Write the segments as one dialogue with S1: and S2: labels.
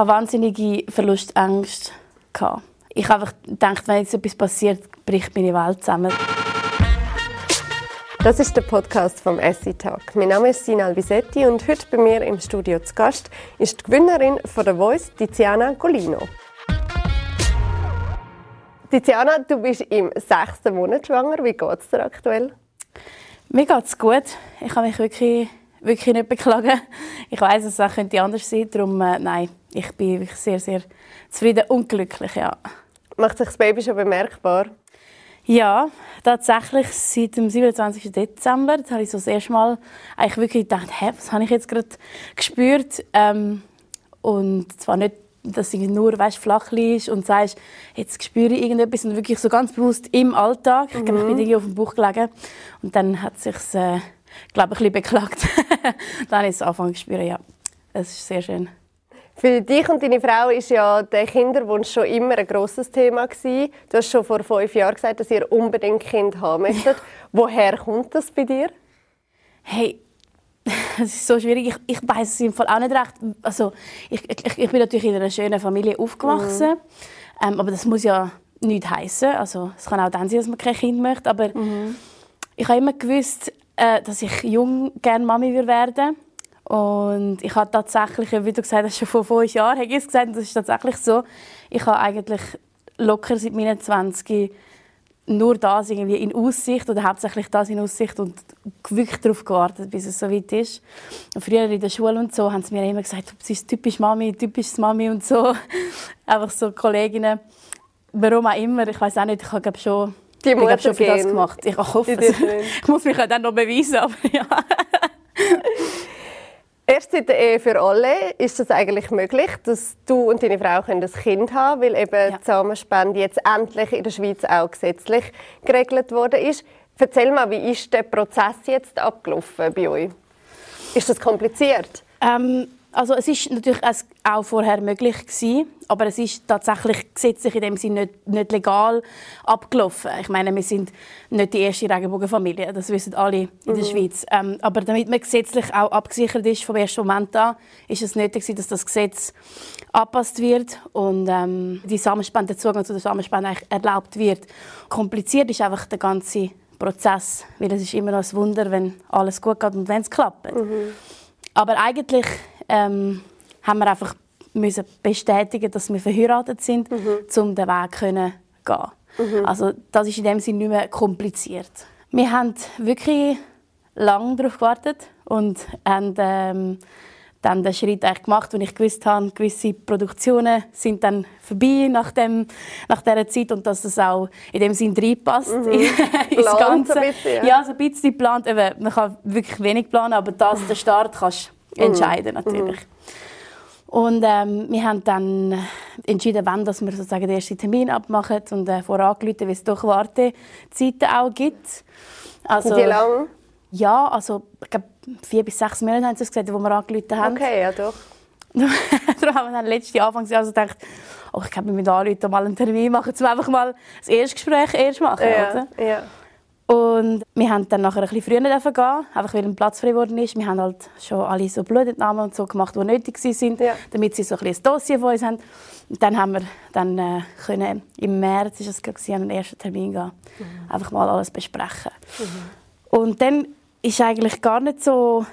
S1: hatte wahnsinnige Verlustängste. Ich habe einfach gedacht, wenn jetzt etwas passiert, bricht meine Welt zusammen.
S2: Das ist der Podcast vom Essie Talk. Mein Name ist Sina Alvisetti und heute bei mir im Studio zu Gast ist die Gewinnerin von der Voice, Tiziana Golino. Tiziana, du bist im sechsten Monat schwanger. Wie geht es dir aktuell?
S1: Mir geht es gut. Ich kann mich wirklich, wirklich nicht beklagen. Ich weiß, es könnte anders sein. Darum, äh, nein, ich bin wirklich sehr, sehr zufrieden und glücklich, ja.
S2: Macht sich das Baby schon bemerkbar?
S1: Ja, tatsächlich seit dem 27. Dezember. Da habe ich so das erste Mal eigentlich wirklich gedacht, hä, was habe ich jetzt gerade gespürt? Ähm, und zwar nicht, dass du nur weißt, flach liegst und sagst, jetzt spüre ich irgendetwas, sondern wirklich so ganz bewusst im Alltag. Mhm. Ich glaube, ich bin irgendwie auf dem Bauch gelegen und dann hat sich, äh, glaube ich, ein bisschen beklagt. dann habe ich es angefangen zu spüren, ja. Es ist sehr schön.
S2: Für dich und deine Frau ist ja der Kinderwunsch schon immer ein grosses Thema gewesen. Du hast schon vor fünf Jahren gesagt, dass ihr unbedingt Kind haben möchtet. Ja. Woher kommt das bei dir?
S1: Hey, es ist so schwierig. Ich, ich weiß es im Fall auch nicht recht. Also, ich, ich, ich bin natürlich in einer schönen Familie aufgewachsen. Mhm. Ähm, aber das muss ja nichts heißen. Also, es kann auch dann sein, dass man kein Kind möchte. Aber mhm. ich habe immer gewusst, äh, dass ich jung gerne Mami werden würde. Und ich habe tatsächlich, wie du gesagt hast, schon vor fünf Jahren habe ich es gesagt, und das ist tatsächlich so, ich habe eigentlich locker seit meinen 20 nur das irgendwie in Aussicht oder hauptsächlich das in Aussicht und wirklich darauf gewartet, bis es so weit ist. Und früher in der Schule und so haben sie mir immer gesagt, du bist typisch Mami, typisch Mami und so. Einfach so Kolleginnen. Warum auch immer, ich weiß auch nicht, ich habe schon,
S2: Die
S1: ich schon für das gemacht. Ich hoffe es. Ich muss mich dann noch beweisen, aber ja.
S2: Erst seit der Ehe für alle ist es eigentlich möglich, dass du und deine Frau ein Kind haben können, weil eben ja. die Samenspende jetzt endlich in der Schweiz auch gesetzlich geregelt worden ist. Erzähl mal, wie ist der Prozess jetzt abgelaufen bei euch? Ist das kompliziert?
S1: Ähm, also es ist natürlich auch vorher möglich gewesen, aber es ist tatsächlich gesetzlich in dem Sinne nicht, nicht, legal abgelaufen. Ich meine, wir sind nicht die erste Regenbogenfamilie, das wissen alle in der mhm. Schweiz. Ähm, aber damit man gesetzlich auch abgesichert ist vom ersten Moment an, ist es nötig dass das Gesetz angepasst wird und ähm, die Samenspende, der Zugang zu der Samenspende erlaubt wird. Kompliziert ist einfach der ganze Prozess, weil es ist immer noch ein Wunder, wenn alles gut geht und wenn es klappt. Mhm. Aber eigentlich ähm, haben wir einfach müssen bestätigen, dass wir verheiratet sind, mhm. um den Weg können gehen. Mhm. Also das ist in dem Sinne nicht mehr kompliziert. Wir haben wirklich lange darauf gewartet und haben ähm, dann den Schritt eigentlich gemacht, wenn ich gewusst habe, gewisse Produktionen sind dann vorbei nach, dem, nach dieser Zeit und dass das auch in dem Sinn reinpasst mhm. ins Ganze. Ein bisschen, ja. ja, so ein bisschen geplant. man kann wirklich wenig planen, aber das, der Start kannst. Entscheiden natürlich. Mhm. Und ähm, wir haben dann entschieden, wann dass wir sozusagen den ersten Termin abmachen und äh, vorangerufen, wie es doch Wartezeiten auch gibt.
S2: Also, Wie lange?
S1: Ja, also ich glaube vier bis sechs Monate haben sie gesagt, wo wir angerufen haben.
S2: Okay, ja doch.
S1: Darum haben wir dann letztes Anfangsjahr also gedacht, oh, ich glaube, wir müssen anrufen, mal einen Termin machen, um einfach mal das Erstgespräch erst machen,
S2: ja,
S1: oder?
S2: Ja.
S1: Und wir haben dann nachher ein bisschen früher gehen, einfach weil ein Platz frei geworden ist. Wir haben halt schon alle so Blutentnahmen und so gemacht, die nötig waren, ja. damit sie so ein, ein Dossier von uns haben. Und dann haben wir dann äh, können, im März ist es gewesen, an den ersten Termin gehen, mhm. einfach mal alles besprechen. Mhm. Und dann ist eigentlich gar nicht so,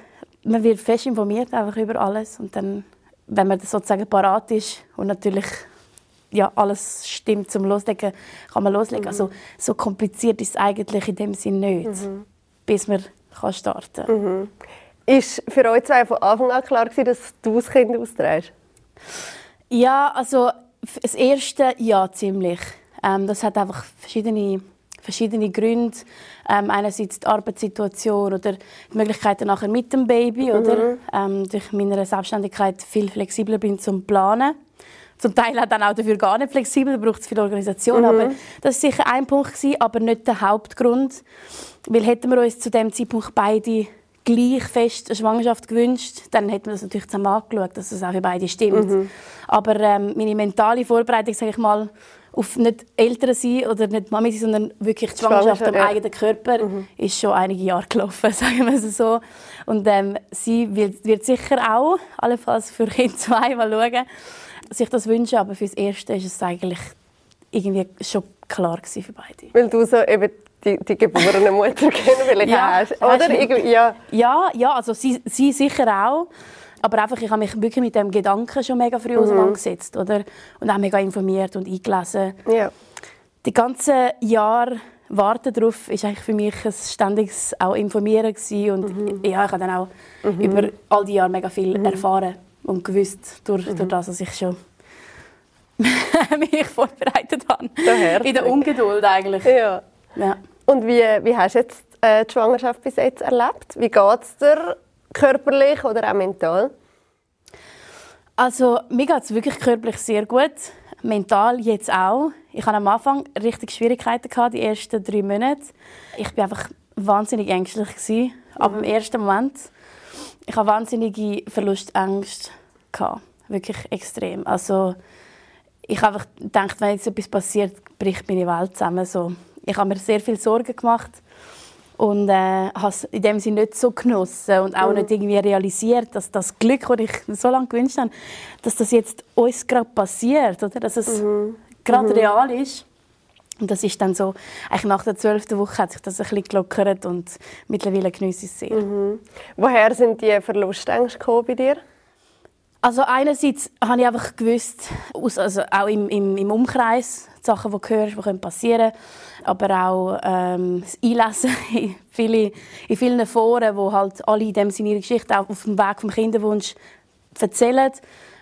S1: man wird fest informiert einfach über alles und dann, wenn man sozusagen parat ist und natürlich ja, alles stimmt zum Loslegen, kann man loslegen. Mhm. Also so kompliziert ist es eigentlich in dem Sinn nicht, mhm. bis man kann starten kann.
S2: Mhm. Ist für euch zwei von Anfang an klar gewesen, dass du das Kind austrägst?
S1: Ja, also das erste ja ziemlich. Ähm, das hat einfach verschiedene verschiedene Gründe. Ähm, einerseits die Arbeitssituation oder die Möglichkeiten nachher mit dem Baby, mhm. oder ähm, durch meine Selbstständigkeit viel flexibler bin zum Planen zum Teil dann auch dafür gar nicht flexibel, da braucht es viel Organisation. Mhm. Aber das war sicher ein Punkt, gewesen, aber nicht der Hauptgrund. Weil hätten wir uns zu dem Zeitpunkt beide gleich fest eine Schwangerschaft gewünscht, dann hätte man das natürlich zusammen angeschaut, dass es auch für beide stimmt. Mhm. Aber ähm, meine mentale Vorbereitung, sage ich mal, auf nicht Eltern sein oder nicht Mami sein, sondern wirklich die Schwangerschaft am ja. eigenen Körper, mhm. ist schon einige Jahre gelaufen, sagen wir es so. Und ähm, sie wird, wird sicher auch, allenfalls für Kind zwei mal schauen, sich das wünschen, aber fürs Erste ist es eigentlich irgendwie schon klar für beide.
S2: Weil du so eben die, die geborene Mutter kennengelernt ja, hast, oder?
S1: ja. ja, ja, also sie, sie sicher auch. Aber einfach, ich habe mich wirklich mit dem Gedanken schon mega früh mhm. auseinandergesetzt, oder? Und auch mega informiert und eingelesen. Ja. Die ganzen Jahre Warten darauf ist eigentlich für mich ein ständiges auch Informieren gewesen. und mhm. ja, ich habe dann auch mhm. über all die Jahre mega viel mhm. erfahren und gewusst durch, mhm. durch das, was ich schon mich vorbereitet habe. In der Ungeduld eigentlich.
S2: Ja. ja. Und wie, wie hast du jetzt äh, die Schwangerschaft bis jetzt erlebt? Wie geht es dir körperlich oder auch mental?
S1: Also mir geht es wirklich körperlich sehr gut, mental jetzt auch. Ich hatte am Anfang richtig Schwierigkeiten gehabt, die ersten drei Monate. Ich war einfach wahnsinnig ängstlich gewesen, aber mhm. im ersten Moment. Ich hatte wahnsinnige Verlustängste gehabt, wirklich extrem. Also ich habe gedacht, wenn jetzt etwas passiert, bricht meine Welt zusammen. So. Ich habe mir sehr viel Sorgen gemacht und äh, habe es in dem Sinne nicht so genossen und auch mhm. nicht irgendwie realisiert, dass das Glück, das ich so lange gewünscht habe, dass das jetzt uns gerade passiert, oder? dass es mhm. gerade mhm. real ist. Und das ist dann so, eigentlich nach der zwölften Woche hat sich das ein bisschen gelockert und mittlerweile genieße ich es sehr. Mhm.
S2: Woher sind die Verlustängste bei dir?
S1: Also einerseits habe ich einfach gewusst, also auch im, im, im Umkreis, Sachen, die du hörst, die passieren können, aber auch ähm, das Einlesen in, viele, in vielen Foren, wo halt alle in dem Sinne ihre Geschichte auch auf dem Weg vom Kinderwunsch erzählen.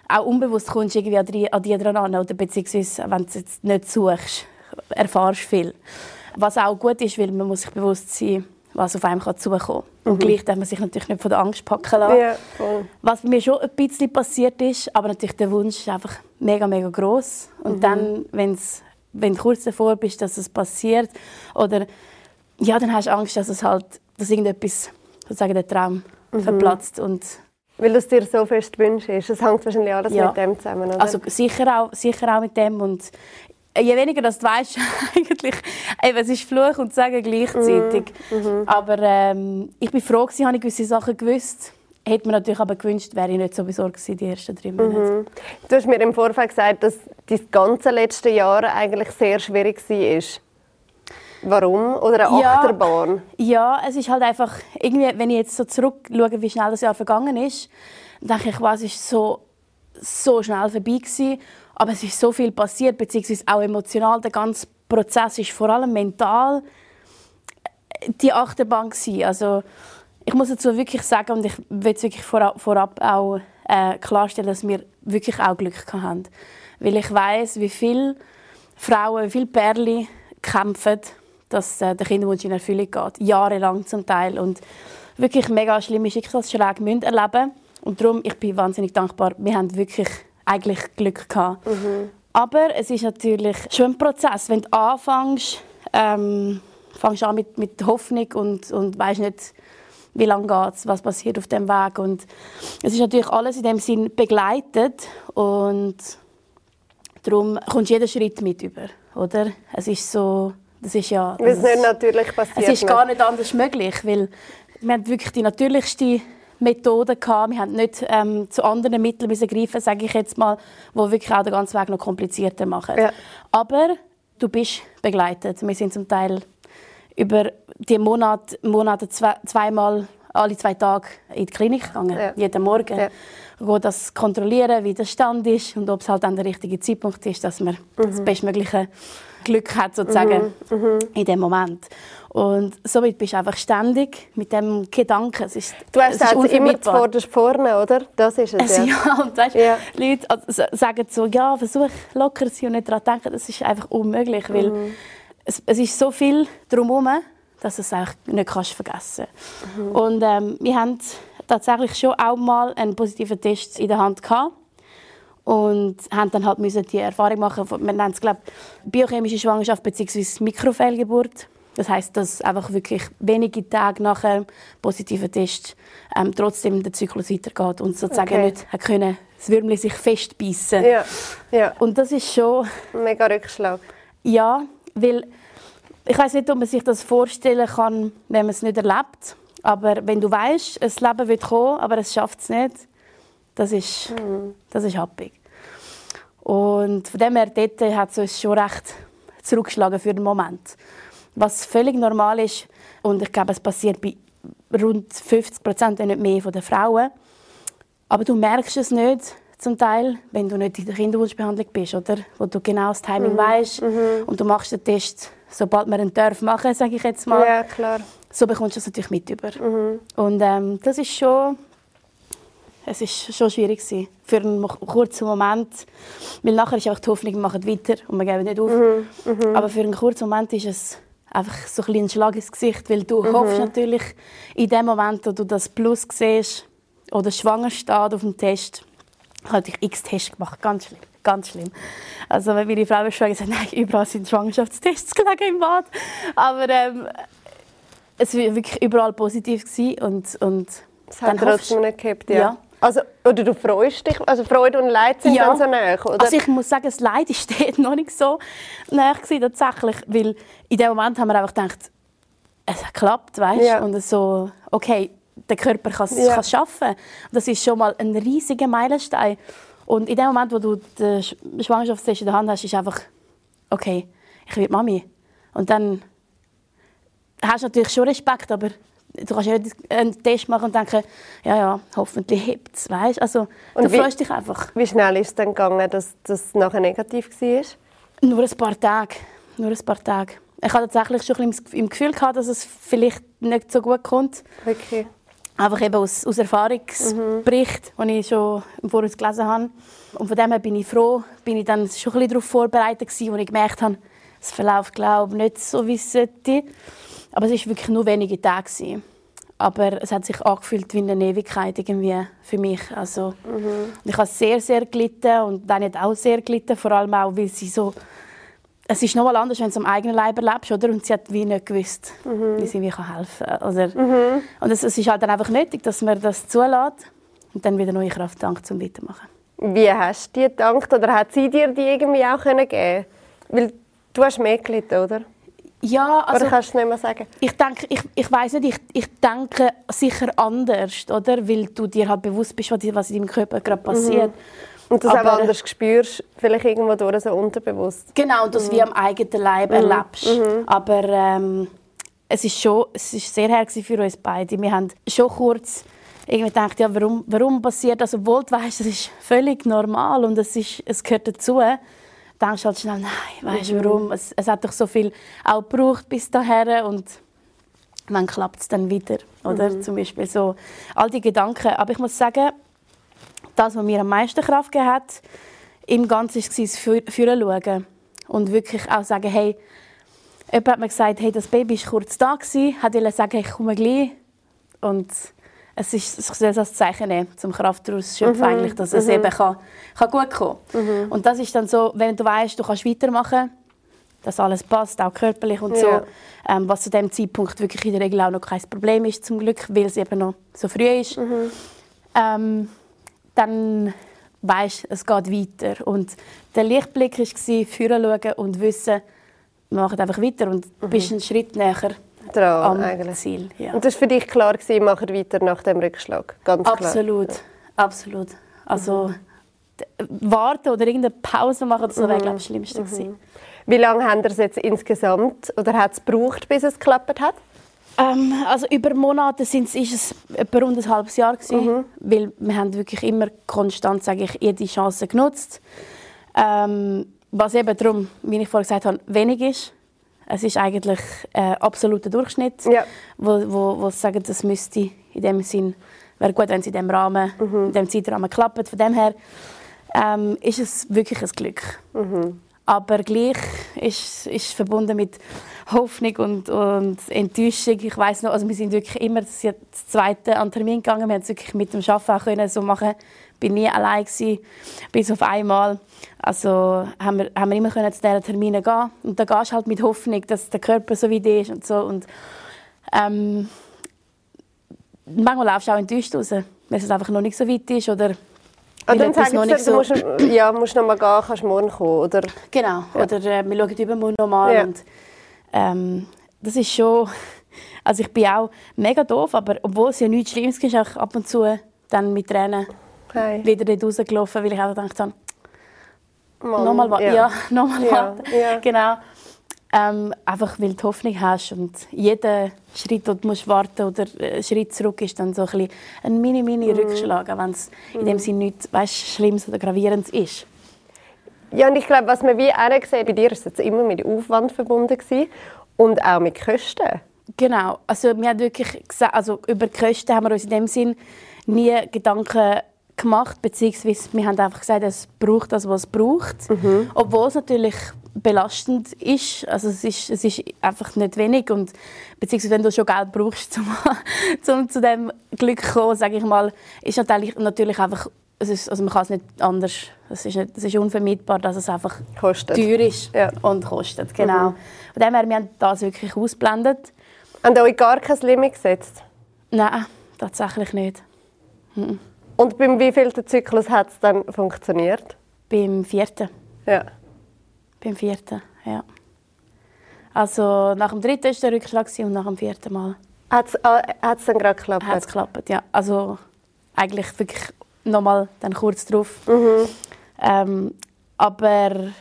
S1: Auch unbewusst kommst du irgendwie an die, an die dran an, oder beziehungsweise, wenn du es jetzt nicht suchst, erfahrst viel. Was auch gut ist, weil man muss sich bewusst sein was auf einem zukommen kann. Mhm. Und gleich darf man sich natürlich nicht von der Angst packen lassen. Ja, was bei mir schon ein bisschen passiert ist, aber natürlich der Wunsch ist einfach mega, mega groß. Und mhm. dann, wenn's, wenn du kurz davor bist, dass es passiert, oder ja, dann hast du Angst, dass es halt, dass irgendetwas, sozusagen der Traum mhm. verplatzt und
S2: weil du es dir so fest wünschst. Das hängt wahrscheinlich alles ja. mit dem zusammen, oder?
S1: Also sicher auch, sicher auch mit dem. Und je weniger das du weißt, eigentlich, eben, es ist Fluch und Sagen gleichzeitig. Mm, mm Aber ähm, ich bin froh, dass ich gewisse Sachen gewusst. Hätte mir natürlich aber gewünscht, wäre ich nicht so besorgt gewesen, die ersten drei Monate. Mhm.
S2: Du hast mir im Vorfeld gesagt, dass das ganze letzte Jahr eigentlich sehr schwierig war. Warum? Oder eine ja, Achterbahn?
S1: Ja, es ist halt einfach, irgendwie, wenn ich jetzt so zurückschaue, wie schnell das Jahr vergangen ist, denke ich, was ist so, so schnell vorbei gewesen. Aber es ist so viel passiert, beziehungsweise auch emotional. Der ganze Prozess ist vor allem mental die Achterbahn gewesen. Also ich muss dazu wirklich sagen und ich will es wirklich vorab, vorab auch äh, klarstellen, dass wir wirklich auch Glück haben, weil ich weiß, wie viele Frauen, wie viele Perle kämpfen, dass äh, der Kinderwunsch in Erfüllung geht, jahrelang zum Teil und wirklich mega schlimme Schicksalsschläge müssen erleben und darum ich bin wahnsinnig dankbar. Wir haben wirklich eigentlich Glück gehabt. Mhm. Aber es ist natürlich schon ein Prozess. Wenn du anfängst, ähm, fängst an mit, mit Hoffnung und, und weißt nicht, wie lange geht was passiert auf dem Weg. Und es ist natürlich alles in dem Sinn begleitet und darum kommst du jeden Schritt mit über, oder? Es ist so, das ist ja...
S2: Weil es nicht natürlich passiert.
S1: Es ist gar nicht anders möglich, weil wir haben wirklich die natürlichste Methoden gehabt. Wir haben nicht ähm, zu anderen Mitteln müssen greifen, sage ich jetzt mal, wo wirklich auch den ganzen Weg noch komplizierter machen. Ja. Aber du bist begleitet. Wir sind zum Teil über die Monate, Monate zwei, zweimal alle zwei Tage in die Klinik gegangen, ja. jeden Morgen. Ja. Wo das kontrollieren, wie der Stand ist und ob es halt dann der richtige Zeitpunkt ist, dass man mhm. das bestmögliche Glück hat sozusagen mhm. Mhm. in dem Moment. Und somit bist du einfach ständig mit dem Gedanken. Es ist,
S2: du hast es also immer zuvorderst vorne, oder? Das ist es,
S1: ja. ja und weißt, ja. Leute also, sagen so, ja, versuch locker zu sein und nicht daran denken. Das ist einfach unmöglich, weil mhm. es, es ist so viel drumherum, dass du es eigentlich nicht kannst vergessen mhm. Und ähm, wir haben tatsächlich schon auch mal einen positiven Test in der Hand gehabt und haben dann halt müssen die Erfahrung machen, wir nennen es glaube biochemische Schwangerschaft bzw. Mikrofehlgeburt Das heißt, dass einfach wirklich wenige Tage nach einem positiven Test ähm, trotzdem der Zyklus weitergeht und sozusagen okay. nicht können das Würmli sich festbeißen.
S2: Ja. ja.
S1: Und das ist schon
S2: mega Rückschlag.
S1: Ja, weil ich weiß nicht, ob man sich das vorstellen kann, wenn man es nicht erlebt. Aber wenn du weißt, ein Leben wird kommen, aber es schafft es nicht, das ist, mhm. das ist happig. Und von dem her dort hat es uns schon recht zurückgeschlagen für den Moment. Was völlig normal ist, und ich glaube, es passiert bei rund 50 Prozent, wenn nicht mehr, von den Frauen. Aber du merkst es nicht, zum Teil, wenn du nicht in der Kinderwunschbehandlung bist, oder? Wo du genau das Timing mhm. weißt mhm. und du machst den Test, sobald man einen darf machen, sage ich jetzt mal.
S2: Ja, klar.
S1: So bekommst du das natürlich mit über. Mhm. Und ähm, das ist schon, es ist schon schwierig gewesen, für einen kurzen Moment, weil nachher ist einfach die Hoffnung, wir machen weiter und wir geben nicht auf. Mhm. mhm. Aber für einen kurzen Moment ist es einfach so ein, ein Schlag ins Gesicht, weil du mhm. hoffst natürlich in dem Moment, wo du das Plus siehst oder schwanger steht auf dem Test, ich habe x Tests gemacht, ganz schlimm, ganz schlimm. Also wenn meine Frau schon gesagt nein, überall sind Schwangerschaftstests gelegen im Bad, aber ähm, es war wirklich überall positiv gewesen und und
S2: das hat trotzdem nicht gehabt, ja. ja. Also, oder du freust dich, also Freude und Leid sind ja. dann so nah, oder?
S1: Also ich muss sagen, das Leid ist noch nicht so nah gewesen, tatsächlich, weil in dem Moment haben wir einfach gedacht, es hat geklappt, weißt? Ja. Und so, okay, der Körper kann es ja. schaffen. Das ist schon mal ein riesiger Meilenstein. Und in dem Moment, wo du den Schwangerschaftstest in der Hand hast, ist einfach, okay, ich werde Mami. Und dann hast du natürlich schon Respekt, aber du kannst ja nicht einen Test machen und denken, ja, ja, hoffentlich hebt es, weißt? Also, und du wie, freust dich einfach.
S2: Wie schnell ist es dann gegangen, dass das nachher negativ war?
S1: Nur ein paar Tage. Nur ein paar Tage. Ich hatte tatsächlich schon ein bisschen im Gefühl gehabt, dass es vielleicht nicht so gut kommt.
S2: Okay.
S1: Einfach eben aus, aus Erfahrungsbericht, mhm. die ich schon im Voraus gelesen habe. Und von dem her bin ich froh, bin ich dann schon ein bisschen darauf vorbereitet gewesen, wo ich gemerkt habe, es verläuft, glaube ich, nicht so, wie es sollte. Aber es war wirklich nur wenige Tage. Gewesen. Aber es hat sich angefühlt wie eine Ewigkeit irgendwie für mich. Also, mhm. Ich habe sehr, sehr gelitten und dann hat auch sehr gelitten, vor allem auch, weil sie so es ist nochmal anders, wenn du es am eigenen Leib erlebst, oder? Und sie hat wie nicht gewusst, mhm. wie sie mir helfen kann. Also, mhm. Und es, es, ist halt dann einfach nötig, dass man das zulässt und dann wieder neue Kraft dankt, um weitermachen.
S2: Wie hast du dir gedankt oder hat sie dir die irgendwie auch geben können Weil du hast mehr gelitten, oder?
S1: Ja, also...
S2: Oder kannst du nicht mehr sagen?
S1: Ich denke, ich, ich weiß nicht, ich, ich denke sicher anders, oder? Weil du dir halt bewusst bist, was in deinem Körper gerade passiert. Mhm.
S2: Und das aber, auch anders spürst, vielleicht irgendwo durch so unterbewusst.
S1: Genau, und das mhm. wie am eigenen Leib mhm. erlebst. Mhm. Aber ähm, es ist schon, es ist sehr her für uns beide. Wir haben schon kurz irgendwie gedacht, ja, warum, warum passiert das, obwohl du weißt, das ist völlig normal und es, ist, es gehört dazu. Denkst du halt schnell, nein, weißt du mhm. warum? Es, es hat doch so viel auch gebraucht bis dahin und dann klappt es dann wieder, oder? Mhm. Zum Beispiel so all die Gedanken. Aber ich muss sagen, das, was mir am meisten Kraft gegeben hat, im Ganzen war das schauen. Und wirklich auch sagen, hey, jemand hat mir gesagt, hey, das Baby war kurz da, gewesen, hat sagen, ich komme gleich. Und es ist, ich soll das Zeichen nehmen, zum Kraft daraus schöpfen, mhm. eigentlich, dass es mhm. eben kann, kann gut kommen mhm. Und das ist dann so, wenn du weißt, du kannst weitermachen, dass alles passt, auch körperlich und ja. so, ähm, was zu dem Zeitpunkt wirklich in der Regel auch noch kein Problem ist, zum Glück, weil es eben noch so früh ist. Mhm. Ähm, dann weißt, es geht weiter. Und der Lichtblick war, führen schauen und wissen, wir machen einfach weiter und du mhm. bist einen Schritt näher Dran, am eigentlich. Ziel.
S2: Ja. Und das war für dich klar, gewesen, machen weiter nach dem Rückschlag?
S1: Ganz absolut, klar. absolut. Also mhm. warten oder irgendeine Pause machen, das mhm. wäre glaube ich, das Schlimmste mhm.
S2: Wie lange haben es jetzt insgesamt oder hat es gebraucht, bis es geklappt hat?
S1: Ähm, also über Monate sind ist es etwa rund ein halbes Jahr gewesen, mhm. weil wir haben wirklich immer konstant, sage ich, jede Chance genutzt. Ähm, was eben darum, wie ich vorhin gesagt habe, wenig ist. Es ist eigentlich äh, absoluter Durchschnitt, ja. wo, wo, wo sagen, das müsste in dem Sinn wäre gut, wenn es in dem Rahmen, mhm. in dem Zeitrahmen klappt. Von dem her ähm, ist es wirklich ein Glück. Mhm. Aber gleich ist es verbunden mit Hoffnung und, und Enttäuschung. Ich weiß noch, also wir sind wirklich immer das, das zweite an Termin gegangen. Wir haben es wirklich mit dem Arbeiten auch können so machen. War nie allein gewesen, bis auf einmal. Also haben wir, haben wir immer können zu diesen Terminen gehen und da gehst du halt mit Hoffnung, dass der Körper so wie der ist und so und ähm, manchmal laufst du auch enttäuscht raus, wenn es einfach noch nicht so weit ist oder
S2: Ah, dann sagen sie, so... du musst, ja, musst noch mal gehen, kannst morgen kommen, oder?
S1: Genau, ja. oder äh, wir schauen übermorgen noch mal. Ja. Und, ähm, das ist schon... Also ich bin auch mega doof, aber obwohl es ja nichts Schlimmes ist, ist auch ab und zu dann mit Tränen hey. wieder dort rausgelaufen, weil ich auch gedacht habe, nochmal warten. Ja, ja nochmal ja. warten. Ja. Genau. Ähm, einfach weil du Hoffnung hast und jeder Schritt, den du musst warten oder ein Schritt zurück ist dann so ein, bisschen ein mini mini mhm. Rückschlag, wenn es in dem mhm. Sinne nichts weißt, Schlimmes oder Gravierendes ist.
S2: Ja, und ich glaube, was man wie auch gesehen bei dir ist es immer mit Aufwand verbunden gewesen und auch mit Kosten.
S1: Genau, also wir haben wirklich gesagt, also über die Kosten haben wir uns in dem Sinn nie Gedanken gemacht, beziehungsweise wir haben einfach gesagt, es braucht das, was es braucht. Mhm. Obwohl es natürlich belastend ist. Also es ist, es ist einfach nicht wenig und beziehungsweise wenn du schon Geld brauchst, um, um zu dem Glück zu kommen, sage ich mal, ist natürlich, natürlich einfach, es ist, also man kann es nicht anders, es ist, nicht, es ist unvermeidbar, dass es einfach
S2: kostet.
S1: teuer ist ja. und kostet, genau. Mhm. Von dem her, wir haben das wirklich ausblendet.
S2: Haben euch gar kein Limit gesetzt?
S1: Nein, tatsächlich nicht. Mhm.
S2: Und beim wievielten Zyklus hat es dann funktioniert?
S1: Beim vierten.
S2: Ja.
S1: Beim vierten, ja. Also nach dem dritten war der Rückschlag und nach dem vierten Mal.
S2: Hat es äh, dann gerade geklappt?
S1: Hat es geklappt, ja. Also eigentlich wirklich nochmal dann kurz drauf. Mhm. Ähm, aber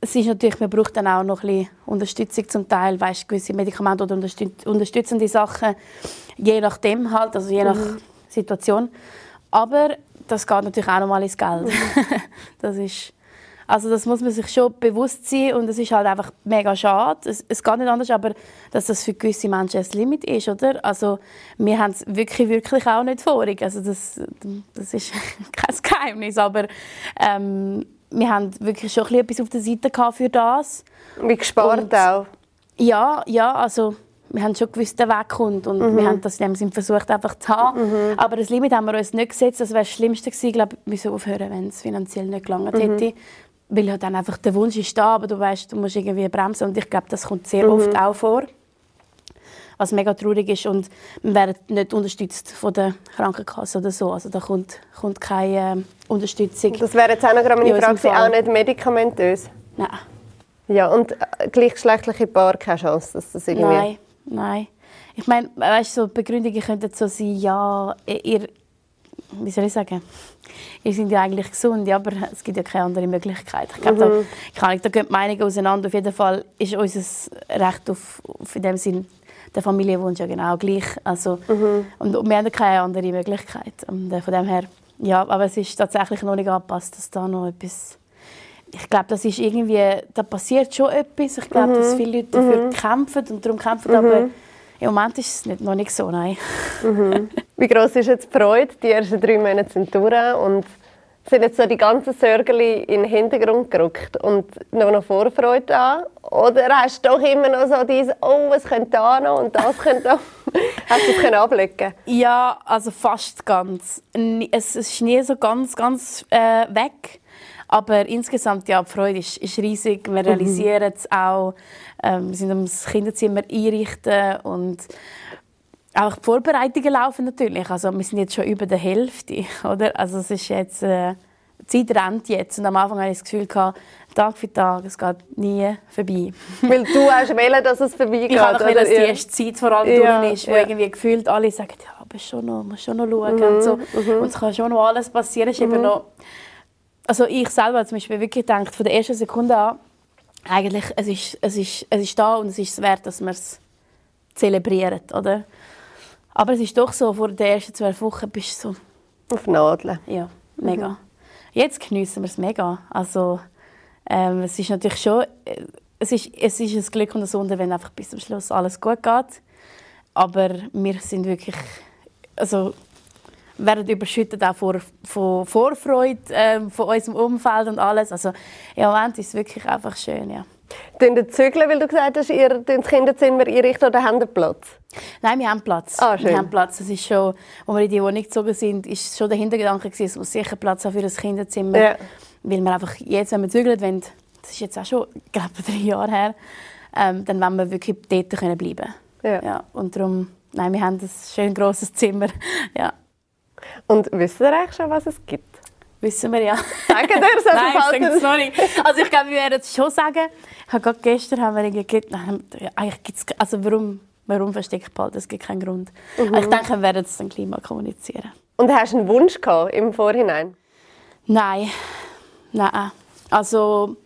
S1: es ist natürlich, man braucht dann auch noch ein bisschen Unterstützung zum Teil, weißt, gewisse Medikamente oder unterstützende Sachen, je nachdem halt, also je nach mhm. Situation. Aber das geht natürlich auch nochmal ins Geld. das ist, also das muss man sich schon bewusst sein und es ist halt einfach mega schade. Es, es geht nicht anders, aber dass das für gewisse Menschen ein Limit ist, oder? Also wir haben es wirklich, wirklich auch nicht vorig. Also das, das ist kein Geheimnis, aber ähm, wir haben wirklich schon etwas auf der Seite für das.
S2: Wie gespart und, auch?
S1: Ja, ja, also wir haben schon gewusst, der Weg kommt und mhm. wir haben das in dem Sinne versucht einfach zu haben. Mhm. Aber das Limit haben wir uns nicht gesetzt. Das wäre das Schlimmste gewesen, glaube ich, müssen aufhören, wenn es finanziell nicht gelangt mhm. hätte. Weil ja dann einfach der Wunsch ist da, aber du weißt, du musst irgendwie bremsen und ich glaube, das kommt sehr mhm. oft auch vor. Was mega traurig ist und wir werden nicht unterstützt von der Krankenkasse oder so. Also da kommt, kommt keine äh, Unterstützung.
S2: Das wäre jetzt auch noch meine Frage, auch nicht medikamentös?
S1: Nein.
S2: Ja, und äh, gleichgeschlechtliche Paar keine Chance, dass das irgendwie...
S1: Nein, nein. Ich meine, weißt, so Begründungen könnten so sein, ja, ihr, wie soll ich sagen, ihr seid ja eigentlich gesund, ja, aber es gibt ja keine andere Möglichkeit. Ich glaube, mhm. da, da gehen die Meinungen auseinander. Auf jeden Fall ist unser Recht auf, auf in dem Sinn der Familienwunsch ja genau gleich. Also, mhm. und wir haben keine andere Möglichkeit. Und äh, von dem her, ja, aber es ist tatsächlich noch nicht angepasst, dass da noch etwas ich glaube, das ist irgendwie, da passiert schon etwas. Ich glaube, mhm. dass viele Leute dafür mhm. kämpfen und darum kämpfen, mhm. aber im Moment ist es nicht, noch nicht so, nein.
S2: Mhm. Wie groß ist jetzt die Freude? Die ersten drei Monate sind durch und sind jetzt so die ganzen Sörgeli in den Hintergrund gerückt und noch eine Vorfreude an? Oder hast du doch immer noch so dieses, oh, was könnte da noch und das könnte da Hast du es ablegen
S1: Ja, also fast ganz. Es ist nie so ganz, ganz äh, weg. Aber insgesamt, ja, die Freude ist, ist riesig. Wir mhm. realisieren es auch. Ähm, wir sind ums Kinderzimmer einrichten und auch die Vorbereitungen laufen natürlich. Also wir sind jetzt schon über der Hälfte, oder? Also es ist jetzt... Äh, die Zeit rennt jetzt und am Anfang hatte ich das Gefühl, gehabt, Tag für Tag, es geht nie vorbei.
S2: Weil du hast wollen, dass es vorbeigeht?
S1: Ich wollte, dass die erste Zeit vor allem ja, durch ist, wo ja. irgendwie gefühlt alle sagen, ja, aber schon noch, musst schon noch schauen mhm, und so. Mhm. Und es kann schon noch alles passieren. Es ist mhm. eben noch also ich selber zum Beispiel wirklich gedacht, von der ersten Sekunde an, eigentlich, es ist, es ist, es ist da und es ist wert, dass man es zelebriert, oder? Aber es ist doch so, vor den ersten zwölf Wochen bist du so...
S2: Auf Nadeln.
S1: Ja, mega. Mhm. Jetzt geniessen wir es mega. Also, ähm, es ist natürlich schon... Es ist, es ist ein Glück und ein Wunder, wenn einfach bis zum Schluss alles gut geht. Aber wir sind wirklich... Also, werden überschüttet auch vor, von Vorfreude äh, von unserem Umfeld und alles. Also im Moment ist es wirklich einfach schön, ja.
S2: Tun ihr zügeln, weil du gesagt hast, ihr das Kinderzimmer einrichten oder habt ihr Platz?
S1: Nein, wir haben Platz.
S2: Ah, schön.
S1: Wir haben Platz. Das ist schon, als wir in die Wohnung gezogen sind, ist schon der Hintergedanke gewesen, es muss sicher Platz haben für das Kinderzimmer.
S2: Ja.
S1: Weil wir einfach jetzt, wenn wir zügeln wollen, das ist jetzt auch schon, glaube ich, drei Jahre her, ähm, dann wollen wir wirklich dort können bleiben.
S2: Ja.
S1: Ja, und darum, nein, wir haben ein schön grosses Zimmer. Ja,
S2: Und wisst ihr eigentlich schon, was es gibt?
S1: wissen wir ja.
S2: Sagen ihr es? Also
S1: Nein, sorry. Also ich glaube, wir werden es schon sagen. Ich habe gerade gestern haben wir irgendwie ge- nein, eigentlich gibt's, also warum, warum versteckt behalten? Es gibt keinen Grund.
S2: Mhm.
S1: Ich denke, wir werden es dann gleich mal kommunizieren.
S2: Und hast du einen Wunsch gehabt im Vorhinein?
S1: Nein, nein. Also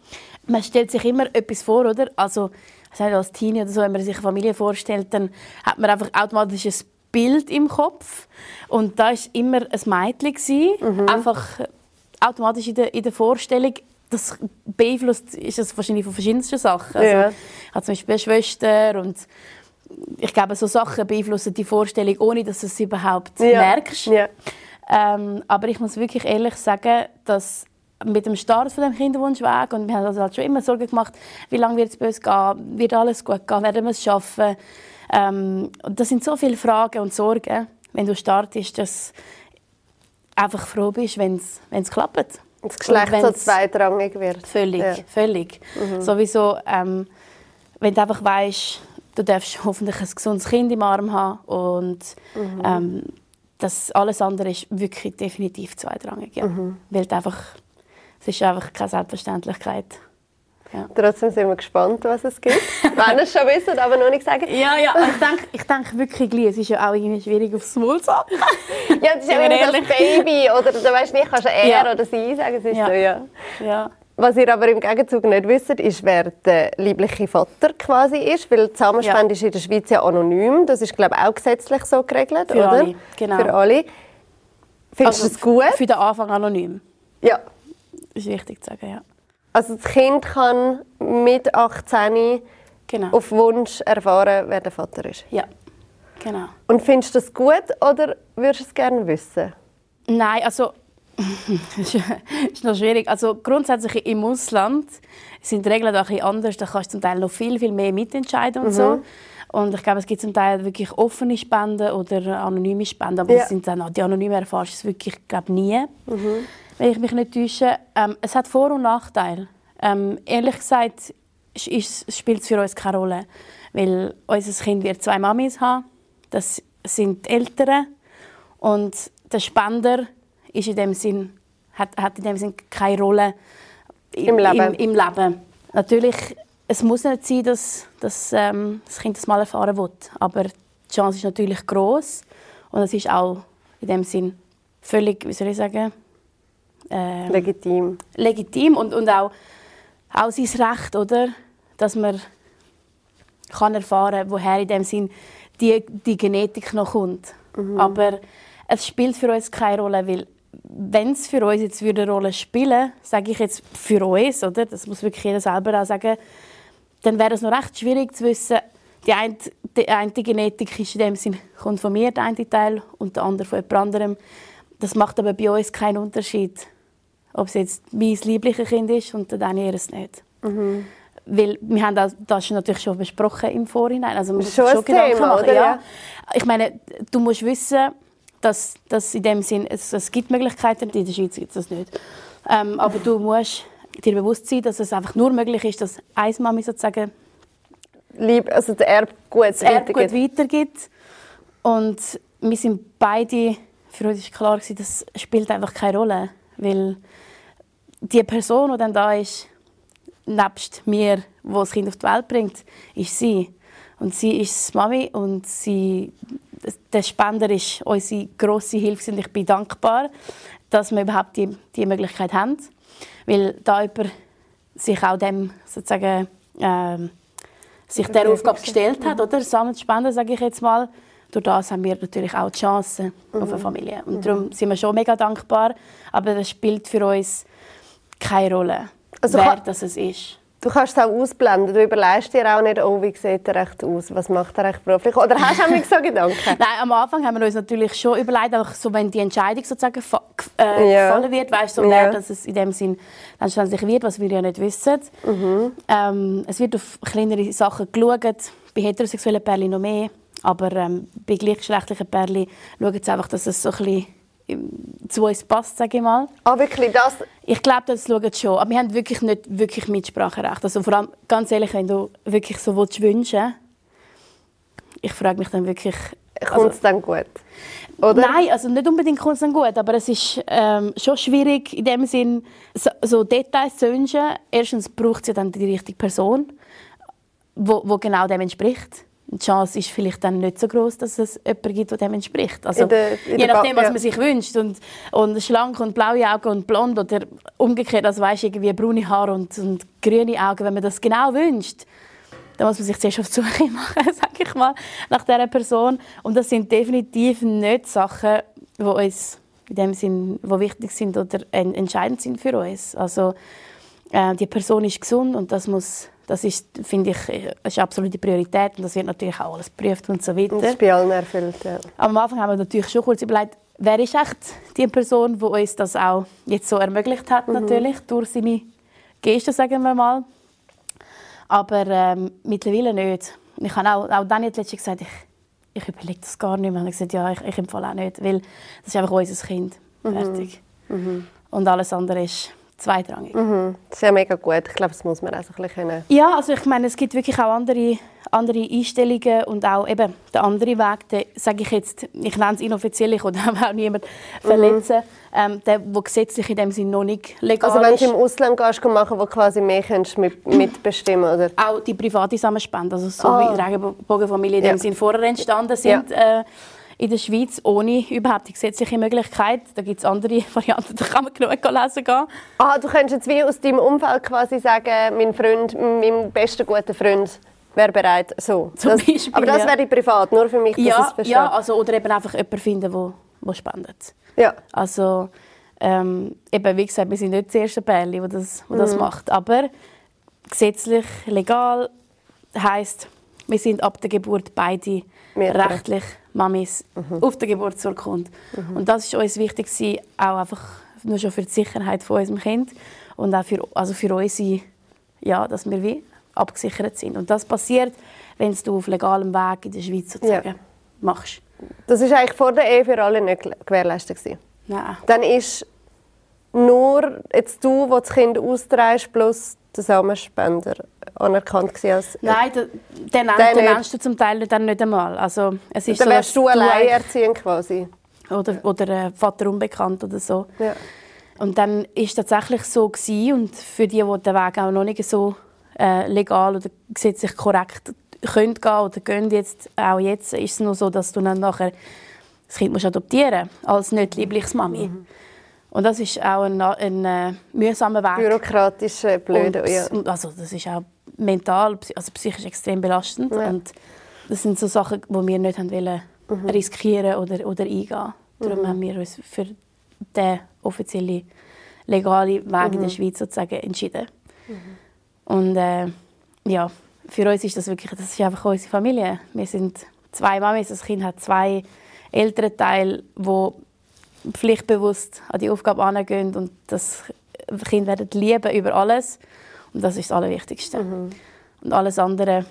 S1: man stellt sich immer etwas vor, oder? Also als Teenie oder so, wenn man sich eine Familie vorstellt, dann hat man einfach automatisch ein Bild im Kopf und da ist immer ein Mädchen gewesen, einfach automatisch in der, in der Vorstellung. Das beeinflusst ist das wahrscheinlich von verschiedensten Sachen. Also,
S2: Ja.
S1: Ich habe zum Beispiel eine Schwester und ich glaube, so Sachen beeinflussen die Vorstellung, ohne dass du es überhaupt merkst.
S2: Ja.
S1: Ähm, aber ich muss wirklich ehrlich sagen, dass mit dem Start von dem Kinderwunschweg und wir haben uns halt schon immer Sorgen gemacht, wie lange wird es bei uns gehen, wird alles gut gehen, werden wir es schaffen. Ähm, und das sind so viele Fragen und Sorgen, wenn du startest, dass du einfach froh bist, wenn es klappt.
S2: Das Geschlecht so zweitrangig wird.
S1: Völlig,
S2: Ja.
S1: völlig. Sowieso, ähm, wenn du einfach weißt, du darfst hoffentlich ein gesundes Kind im Arm haben und ähm, das alles andere ist wirklich definitiv zweitrangig, ja. Weil du einfach, es ist einfach keine Selbstverständlichkeit. Ja.
S2: Trotzdem sind wir gespannt, was es gibt. Wenn ihr es schon wisst, aber noch nicht sagen.
S1: Ja, ja, ich denke, ich denke wirklich gleich. Es ist ja auch irgendwie schwierig aufs Maul zu.
S2: Ja, das ist immer so
S1: ehrlich?
S2: das Baby oder du weißt nicht, kannst du er
S1: Ja.
S2: oder sie sagen. Es ist
S1: Ja.
S2: so, ja.
S1: Ja.
S2: Was ihr aber im Gegenzug nicht wisst, ist, wer der liebliche Vater quasi ist, weil die Zusammenspende ist in der Schweiz ja anonym. Das ist, glaube ich, auch gesetzlich so geregelt,
S1: Für
S2: oder?
S1: alle, genau.
S2: Für alle. Findest du das gut?
S1: Für den Anfang anonym.
S2: Ja.
S1: Ist wichtig zu sagen, ja.
S2: Also das Kind kann mit 18
S1: Genau.
S2: auf Wunsch erfahren, wer der Vater ist.
S1: Ja, genau.
S2: Und findest du das gut oder würdest du es gerne wissen?
S1: Nein, also das ist noch schwierig. Also grundsätzlich im Ausland sind die Regeln da ein bisschen anders. Da kannst du zum Teil noch viel, viel mehr mitentscheiden und so. Und ich glaube, es gibt zum Teil wirklich offene Spenden oder anonyme Spenden. Aber
S2: Ja.
S1: sind dann, die anonymen erfahrst du es wirklich glaub, nie, wenn ich mich nicht täusche. Ähm, es hat Vor- und Nachteile. Ähm, ehrlich gesagt spielt es für uns keine Rolle. Weil unser Kind wird zwei Mamis haben. Das sind die Eltern. Und der Spender ist in dem Sinn, hat, hat in dem Sinn keine Rolle
S2: Im Leben.
S1: Im, im Leben. Natürlich, es muss nicht sein, dass, dass ähm, das Kind das mal erfahren will. Aber die Chance ist natürlich groß und es ist auch in dem Sinn völlig, wie soll ich sagen, ähm,
S2: Legitim.
S1: legitim und, und auch, auch sein Recht, oder? Dass man kann erfahren woher in dem Sinn die, die Genetik noch kommt. Aber es spielt für uns keine Rolle, weil wenn es für uns jetzt würde eine Rolle spielen sage ich jetzt für uns, oder? das muss wirklich jeder selber auch sagen, dann wäre es noch recht schwierig zu wissen, die eine, die eine Genetik ist in dem Sinn, kommt von mir, der eine Teil, und der andere von jemand anderem. Das macht aber bei uns keinen Unterschied, ob es jetzt mein liebliches Kind ist und der Dani ihres nicht. Weil wir haben das, das natürlich schon besprochen im Vorhinein. Also man muss
S2: Schon
S1: sich
S2: ein
S1: Gedanken
S2: Thema,
S1: machen,
S2: oder?
S1: Ja. Ich meine, du musst wissen, dass, dass in dem Sinn, es, es gibt Möglichkeiten, in der Schweiz gibt es das nicht. Ähm, aber du musst dir bewusst sein, dass es einfach nur möglich ist, dass eine Mami sozusagen
S2: Lieb, also das Erbgut
S1: das Erbgut weitergibt. Und wir sind beide, für uns war klar, das spielt einfach keine Rolle. Weil die Person, die dann da ist, nebst mir, die das Kind auf die Welt bringt, ist sie. Und sie ist die Mami und sie, der Spender ist unsere grosse Hilfe und ich bin dankbar, dass wir überhaupt die, die Möglichkeit haben. Weil da jemand sich auch dem sozusagen ähm, sich der Aufgabe gestellt hat, oder zu spenden, sage ich jetzt mal. Durch das haben wir natürlich auch die Chance auf eine Familie. Und darum sind wir schon mega dankbar. Aber das spielt für uns keine Rolle,
S2: Also
S1: wer
S2: kann-
S1: das es ist.
S2: Du kannst es auch ausblenden. Du überlegst dir auch nicht, oh, wie sieht er echt aus? Was macht er echt beruflich? Oder hast du auch nicht so Gedanken?
S1: Nein, am Anfang haben wir uns natürlich schon überlegt, auch so, wenn die Entscheidung sozusagen äh, ja. gefallen wird, weißt du, so ja. dass es in dem Sinn dann schlussendlich wird, was wir ja nicht wissen. Mhm. Ähm, es wird auf kleinere Sachen geschaut, bei heterosexuellen Pärchen noch mehr, aber ähm, bei gleichgeschlechtlichen Pärchen schauen sie einfach, dass es so ein bisschen zu uns passt, sage ich mal.
S2: Ah, wirklich das?
S1: Ich glaube, das schauen schon. Aber wir haben wirklich nicht wirklich Mitspracherecht. Also vor allem, ganz ehrlich, wenn du wirklich so willst, wünschen ich frage mich dann wirklich...
S2: Kommt es also, dann gut?
S1: Oder? Nein, also nicht unbedingt kommt es dann gut, aber es ist ähm, schon schwierig in dem Sinn, so, so Details zu wünschen. Erstens braucht es ja dann die richtige Person, wo, wo genau dem entspricht die Chance ist vielleicht dann nicht so groß, dass es jemanden gibt, der dem entspricht. Also, in der, in je nachdem, was ja. man sich wünscht. Und, und schlank und blaue Augen und blond oder umgekehrt, also weißt, irgendwie braune Haare und, und grüne Augen, wenn man das genau wünscht, dann muss man sich zuerst auf die Suche machen, sage ich mal, nach dieser Person. Und das sind definitiv nicht Sachen, die uns in dem Sinn, die wichtig sind oder entscheidend sind für uns. Also äh, die Person ist gesund und das muss das ist, finde ich, ist absolute Priorität und das wird natürlich auch alles geprüft und so weiter. Und
S2: das ist bei allen erfüllt, ja.
S1: Am Anfang haben wir natürlich schon kurz überlegt, wer ist echt die Person, die uns das auch jetzt so ermöglicht hat, mhm. natürlich, durch seine Gesten, sagen wir mal. Aber ähm, mittlerweile nicht. Ich habe auch, auch dann jetzt letztens gesagt, ich, ich überlege das gar nicht mehr. Und ich gesagt, ja, ich, ich empfehle auch nicht, weil das ist einfach unser Kind. Mhm. Fertig. Mhm. Und alles andere ist zweitrangig.
S2: Mhm. Das ist ja mega gut. Ich glaube, das muss man auch so ein bisschen können.
S1: Ja, also ich meine, es gibt wirklich auch andere, andere Einstellungen und auch eben der andere Weg, den, sage ich jetzt, ich nenne es inoffiziell, ich will auch niemand mhm. verletzen, ähm, der, der gesetzlich in dem Sinne noch nicht legal
S2: ist. Also wenn du im Ausland gehst, machen, wo quasi mehr kannst mit, mitbestimmen oder?
S1: Auch die private Samenspende, also so oh. wie Regenbogenfamilien in dem ja. Sinne vorher entstanden sind, ja. äh, in der Schweiz ohne überhaupt die gesetzliche Möglichkeit. Da gibt es andere Varianten, da kann man genug lesen gehen.
S2: Ah, du könntest jetzt wie aus deinem Umfeld quasi sagen, mein Freund, mein bester guter Freund wäre bereit, so.
S1: Zum das, Beispiel,
S2: aber das wäre privat, nur für mich,
S1: ja. Ja, also, oder eben einfach jemanden finden, der, der spendet.
S2: Ja.
S1: Also, ähm, eben, wie gesagt, wir sind nicht das erste Pärchen, das, das, mhm. das macht. Aber gesetzlich, legal, heisst, wir sind ab der Geburt beide Mehrere. rechtlich Mamis mhm. auf der Geburtsurkunde. Mhm. Und das ist uns wichtig, auch einfach nur schon für die Sicherheit von unserem Kind und auch für, also für unsere, ja, dass wir wie abgesichert sind. Und das passiert, wenn du auf legalem Weg in der Schweiz sozusagen ja. machst.
S2: Das ist eigentlich vor der Ehe für alle nicht gewährleistet
S1: Nein.
S2: Dann ist nur jetzt du, der das Kind austreibst, plus der Samenspender anerkannt als...
S1: Nein, den, den, den nennst du zum Teil dann nicht einmal. Also, es ist
S2: dann so, wärst du alleinerziehend quasi.
S1: Oder, oder äh, Vater unbekannt oder so.
S2: Ja.
S1: Und dann war es tatsächlich so gewesen, und für die, die den Weg auch noch nicht so äh, legal oder gesetzlich korrekt können gehen oder gehen jetzt auch jetzt, ist es nur so, dass du dann nachher das Kind musst adoptieren als nicht liebliches Mami. Mhm. Und das ist auch ein, ein, ein äh, mühsamer Weg.
S2: Bürokratisch äh, blöd,
S1: und, ja. Also das ist auch mental, also psychisch extrem belastend. Ja. Und das sind so Sachen, die wir nicht haben wollen mhm. riskieren oder, oder eingehen. Darum mhm. haben wir uns für den offiziellen legalen Weg mhm. in der mhm. Schweiz sozusagen entschieden. Mhm. Und äh, ja, für uns ist das wirklich, das ist einfach unsere Familie. Wir sind zwei Mamis, das Kind hat zwei ältere Teile, die pflichtbewusst an die Aufgabe angehen und das Kind werden lieben über alles. Und das ist das Allerwichtigste. Mhm. Und alles andere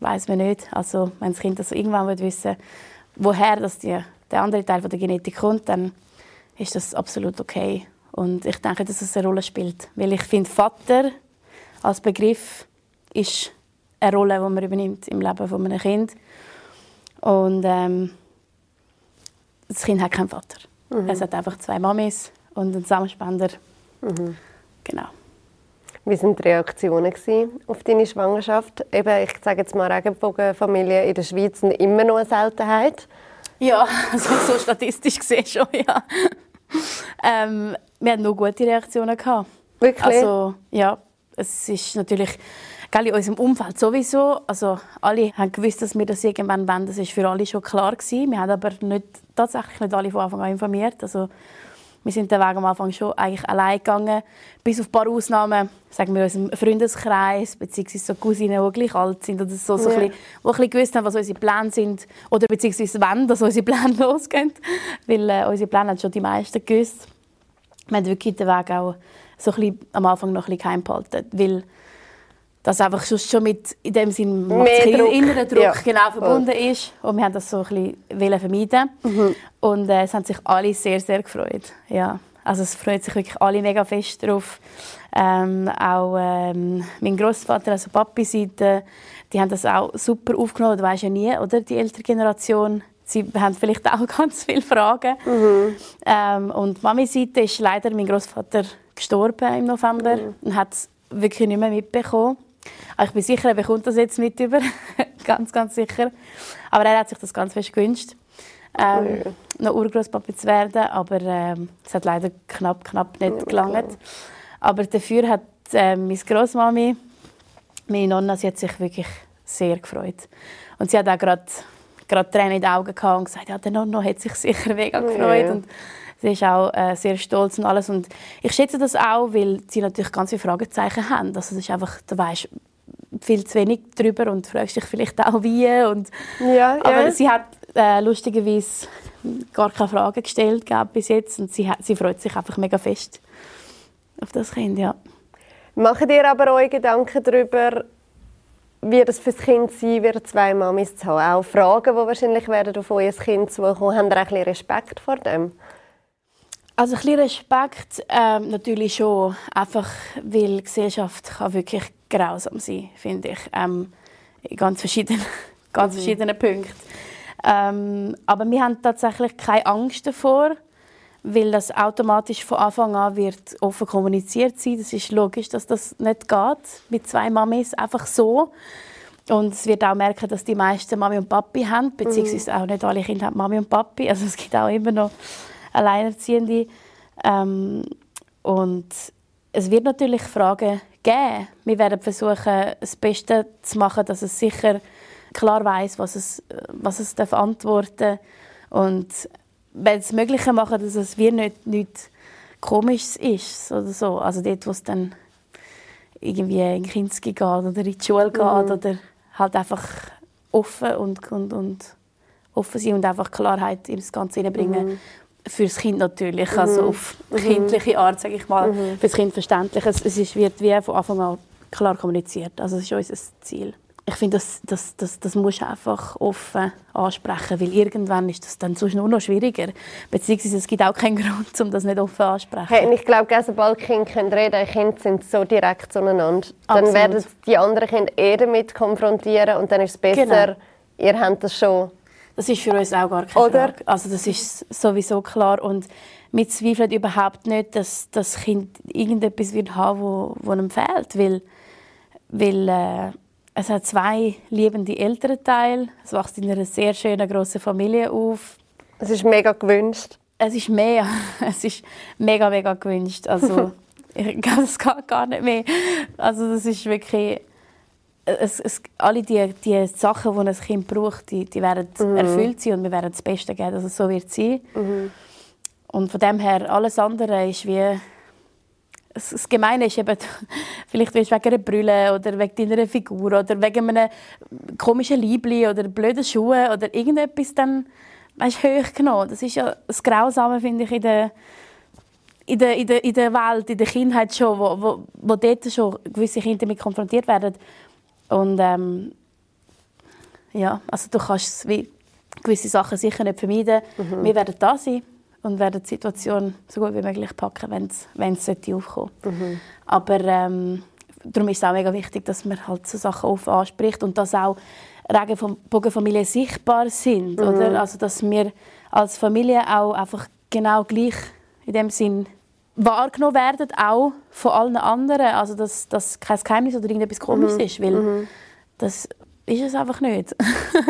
S1: weiß man nicht. Also wenn das Kind das irgendwann wird wissen, woher das die, der andere Teil von der Genetik kommt, dann ist das absolut okay. Und ich denke, dass es eine Rolle spielt, weil ich finde, Vater als Begriff ist eine Rolle, die man übernimmt im Leben von einem Kind. Und ähm, das Kind hat keinen Vater. Mhm. Es hat einfach zwei Mamis und einen Samenspender. Mhm. Genau.
S2: Wie waren die Reaktionen auf deine Schwangerschaft? Eben, ich sage jetzt mal, Regenbogenfamilien in der Schweiz sind immer noch eine Seltenheit.
S1: Ja, also so statistisch gesehen schon, ja. Ähm, wir hatten nur gute Reaktionen. Gehabt.
S2: Wirklich?
S1: Also, ja, es ist natürlich in unserem Umfeld sowieso. Also alle haben gewusst, dass wir das irgendwann wollen. Das war für alle schon klar gewesen. Wir haben aber nicht, tatsächlich nicht alle von Anfang an informiert. Also wir sind den Weg am Anfang schon eigentlich allein gegangen, bis auf ein paar Ausnahmen, sagen wir unserem Freundeskreis, beziehungsweise so Cousinen, die gleich alt sind oder so, so ja. ein bisschen, die ein bisschen gewusst haben, was unsere Pläne sind oder beziehungsweise wann dass unsere Pläne losgehen, weil äh, unsere Pläne haben schon die meisten gewusst. Wir haben wirklich den Weg auch so ein bisschen, am Anfang noch ein bisschen geheim behalten, weil das einfach schon mit in dem Sinn inneren Druck ja. genau verbunden oh. ist und wir haben das so ein bisschen vermeiden mhm. und äh, es haben sich alle sehr sehr gefreut ja also es freut sich wirklich alle mega fest drauf ähm, auch ähm, mein Großvater also Papi Seite die haben das auch super aufgenommen du weißt ja nie oder die ältere Generation Sie haben vielleicht auch ganz viele Fragen. Mhm. Ähm, und Mami Seite ist leider mein Großvater gestorben im November mhm. und hat es wirklich nicht mehr mitbekommen. Ich bin sicher, er bekommt das jetzt mit über. ganz, ganz sicher. Aber er hat sich das ganz fest gewünscht, ähm, ja. noch Urgroßpapa zu werden. Aber ähm, es hat leider knapp, knapp nicht ja, gelangt. Aber dafür hat äh, meine Großmami, meine Nonna, sie hat sich wirklich sehr gefreut. Und sie hat auch gerade gerade Tränen in den Augen gehabt und gesagt, ja, der Nonno hat sich sicher mega gefreut. Ja. Und sie ist auch äh, sehr stolz und alles. Und ich schätze das auch, weil sie natürlich ganz viele Fragezeichen haben. Also das ist einfach, du weißt viel zu wenig darüber und fragst dich vielleicht auch wie. Und, ja, aber ja. sie hat äh, lustigerweise gar keine Fragen gestellt bis jetzt und sie, sie freut sich einfach mega fest auf das Kind, ja.
S2: Macht ihr aber euch Gedanken darüber, wie das für das Kind sein wird, zwei Mamis zu haben? Auch Fragen, die wahrscheinlich werden auf euer Kind zukommen. Haben ihr auch ein bisschen Respekt vor dem?
S1: Also ein bisschen Respekt ähm, natürlich schon, einfach weil die Gesellschaft kann wirklich grausam sein, finde ich, ähm, in ganz verschiedenen, ganz mhm. verschiedenen Punkten. Ähm, aber wir haben tatsächlich keine Angst davor, weil das automatisch von Anfang an wird offen kommuniziert sein. Das ist logisch, dass das nicht geht mit zwei Mamis einfach so. Und es wird auch merken, dass die meisten Mami und Papi haben, beziehungsweise mhm. auch nicht alle Kinder haben Mami und Papi. Also es gibt auch immer noch Alleinerziehende. Ähm, und es wird natürlich Fragen geben. Wir werden versuchen, das Beste zu machen, dass es sicher klar weiß, was es, was es darf antworten und wenn es Mögliche machen, dass es wie nicht, nicht komisch ist oder so. Also dort, wo es dann irgendwie in Kinski geht oder in die Schule geht mhm. oder halt einfach offen und, und, und offen sein und einfach Klarheit ins Ganze hineinbringen. Mhm fürs Kind natürlich, mhm. also auf mhm. kindliche Art, sage ich mal, mhm. fürs Kind verständlich. Es, es ist, wird wie von Anfang an klar kommuniziert. Also das ist unser Ziel. Ich finde, das, das, das, das musst du einfach offen ansprechen, weil irgendwann ist das dann sonst nur noch schwieriger. Beziehungsweise es gibt auch keinen Grund, um das nicht offen anzusprechen.
S2: Hey, ich glaube, sobald Kinder können reden können, Kinder sind so direkt zueinander. Dann Absolut. werden die anderen Kinder eher damit konfrontieren und dann ist es besser, genau. ihr habt das schon
S1: das ist für uns auch gar keine Oder? Frage. Also das ist sowieso klar und wir zweifeln überhaupt nicht, dass das Kind irgendetwas wird haben, wo, wo ihm fehlt, weil, weil äh, es hat zwei liebende Elternteile, es wächst in einer sehr schönen großen Familie auf.
S2: Es ist mega gewünscht.
S1: Es ist mehr, es ist mega mega gewünscht. Also ich glaube, es geht gar nicht mehr. Also das ist wirklich es, es, alle die, die Sachen, die ein Kind braucht, die, die werden mhm. erfüllt sein und wir werden das Beste geben. Also so wird es sein. Mhm. Und von dem her, alles andere ist wie... Das Gemeine ist eben, vielleicht willst du wegen einer Brille oder wegen deiner Figur oder wegen einem komischen Liebli oder blöden Schuhen oder irgendetwas dann weißt, hochgenommen. Das ist ja das Grausame, finde ich, in der, in der, in der, in der Welt, in der Kindheit schon, wo, wo, wo dort schon gewisse Kinder damit konfrontiert werden. Und ähm, ja, also du kannst wie gewisse Sachen sicher nicht vermeiden. Mhm. Wir werden da sein und werden die Situation so gut wie möglich packen, wenn es aufkommen mhm. Aber ähm, darum ist es auch mega wichtig, dass man halt so Sachen offen anspricht und dass auch Regenbogenfamilien sichtbar sind. Mhm. Oder? Also, dass wir als Familie auch einfach genau gleich in dem Sinn wahrgenommen werden, auch von allen anderen. Also, dass das kein Geheimnis oder irgendetwas Komisches mhm. ist, weil mhm. das ist es einfach nicht.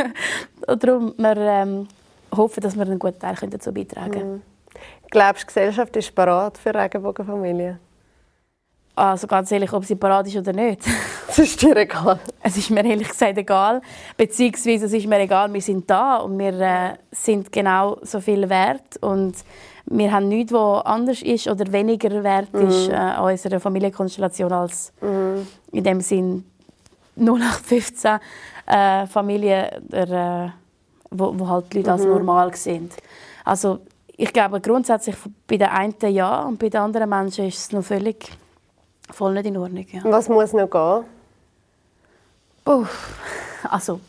S1: Und darum wir ähm, hoffen, dass wir einen guten Teil dazu beitragen können. Mhm.
S2: Glaubst du, die Gesellschaft ist parat für Regenbogenfamilien?
S1: Also ganz ehrlich, ob sie parat ist oder nicht.
S2: Es ist dir egal.
S1: Es ist mir ehrlich gesagt egal. Beziehungsweise es ist mir egal, wir sind da und wir äh, sind genau so viel wert. Und wir haben nichts, was anders ist oder weniger wert mhm. ist äh, an unserer Familienkonstellation als mhm. in dem Sinn 0815 äh, Familie, der, äh, wo, wo halt die Leute mhm. als normal sind. Also ich glaube grundsätzlich bei den einen ja und bei den anderen Menschen ist es noch völlig voll nicht in Ordnung. Ja.
S2: Was muss noch gehen?
S1: Uff, also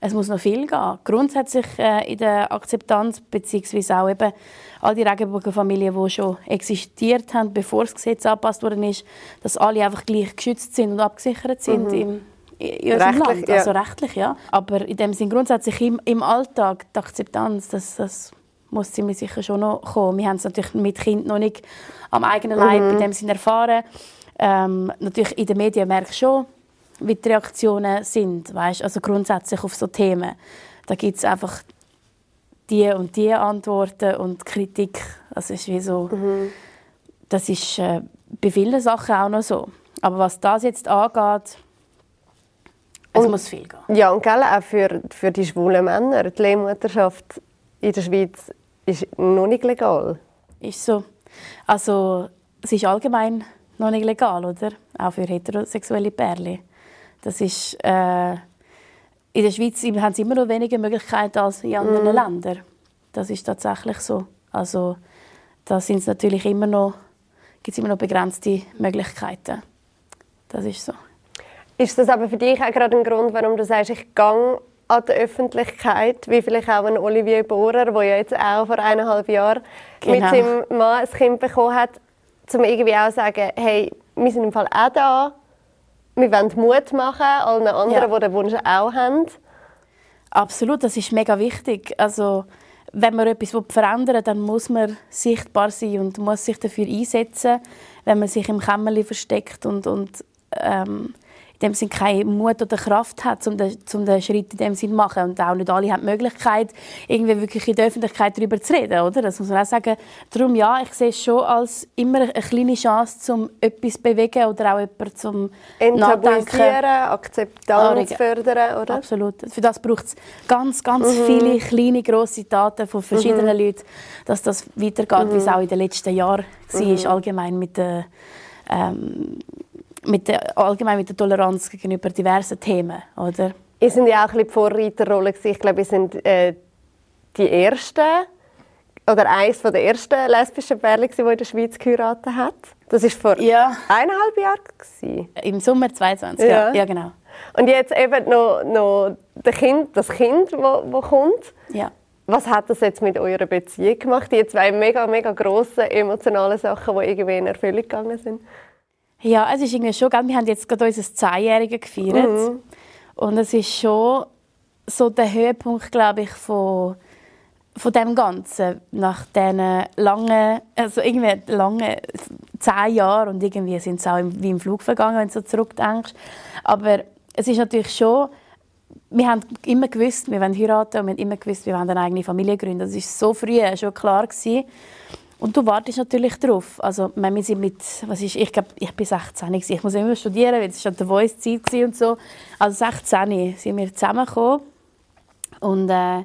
S1: es muss noch viel gehen. Grundsätzlich äh, in der Akzeptanz beziehungsweise auch eben all die Regenbogenfamilien, die schon existiert haben, bevor das Gesetz angepasst worden ist, dass alle einfach gleich geschützt sind und abgesichert sind mhm. im, in unserem rechtlich, Land. Also rechtlich, ja. Aber in dem Sinn grundsätzlich im, im Alltag die Akzeptanz, das, das muss ziemlich sicher schon noch kommen. Wir haben es natürlich mit Kind noch nicht am eigenen Leib mhm. in dem Sinn erfahren. Ähm, natürlich in den Medien merke ich schon, wie die Reaktionen sind, weißt? also grundsätzlich auf so Themen. Da gibt es einfach die und die Antworten und Kritik. Das ist wie so, mhm. das ist äh, bei vielen Sachen auch noch so. Aber was das jetzt angeht, es und, muss viel gehen.
S2: Ja, und gell, auch für, für die schwulen Männer. Die Leihmutterschaft in der Schweiz ist noch nicht legal.
S1: Ist so. Also, es ist allgemein noch nicht legal, oder? Auch für heterosexuelle Pärchen. Das ist, äh, in der Schweiz haben sie immer noch weniger Möglichkeiten als in anderen mm. Ländern. Das ist tatsächlich so. Also da sind es natürlich immer noch, gibt es immer noch begrenzte Möglichkeiten. Das ist so.
S2: Ist das aber für dich auch gerade ein Grund, warum du sagst, ich gehe an die Öffentlichkeit, wie vielleicht auch ein Olivier Bohrer, der ja jetzt auch vor eineinhalb Jahren genau. mit seinem Mann ein Kind bekommen hat, um irgendwie auch zu sagen, hey, wir sind im Fall auch da, wir wollen Mut machen, allen anderen, ja. die den Wunsch auch haben.
S1: Absolut, das ist mega wichtig. Also, wenn man etwas verändern will, dann muss man sichtbar sein und muss sich dafür einsetzen. Wenn man sich im Kämmerchen versteckt und, und ähm, dem Sinn keine Mut oder Kraft hat, um den, um den Schritt in dem Sinn zu machen. Und auch nicht alle haben die Möglichkeit, irgendwie wirklich in der Öffentlichkeit darüber zu reden, oder? Das muss man auch sagen. Darum, ja, ich sehe es schon als immer eine kleine Chance, um etwas zu bewegen oder auch jemanden zum
S2: Nachdenken. Akzeptanz fördern, oder?
S1: Absolut. Für das braucht es ganz, ganz mhm. viele kleine, grosse Daten von verschiedenen mhm. Leuten, dass das weitergeht, mhm. wie es auch in den letzten Jahren war, mhm. allgemein mit der ähm, mit der, allgemein mit der Toleranz gegenüber diversen Themen, oder?
S2: Ihr sind ja auch ein bisschen die Vorreiterrolle Ich glaube, ihr sind äh, die Ersten oder eines der ersten lesbischen Pärchen, die in der Schweiz geheiratet hat. Das war vor ja. eineinhalb Jahren.
S1: Im Sommer 2022, ja. ja. ja. genau.
S2: Und jetzt eben noch, noch das Kind, das Kind, das kommt.
S1: Ja.
S2: Was hat das jetzt mit eurer Beziehung gemacht? Die zwei mega, mega grossen emotionalen Sachen, die irgendwie in Erfüllung gegangen sind?
S1: Ja, es ist irgendwie schon, wir haben jetzt gerade unser Zehnjähriges gefeiert. Mhm. Und es ist schon so der Höhepunkt, glaube ich, von, von dem Ganzen. Nach diesen langen, also irgendwie langen zehn Jahren und irgendwie sind es auch wie im Flug vergangen, wenn du so zurückdenkst. Aber es ist natürlich schon, wir haben immer gewusst, wir wollen heiraten und wir haben immer gewusst, wir wollen eine eigene Familie gründen. Das war so früh schon klar. Gewesen. Und du wartest natürlich darauf. Also, wir sind mit, was ist, ich glaube, ich bin 16. Ich muss immer studieren, weil es schon der Voice-Zeit und so. Also 16 sind wir zusammengekommen. Und, äh,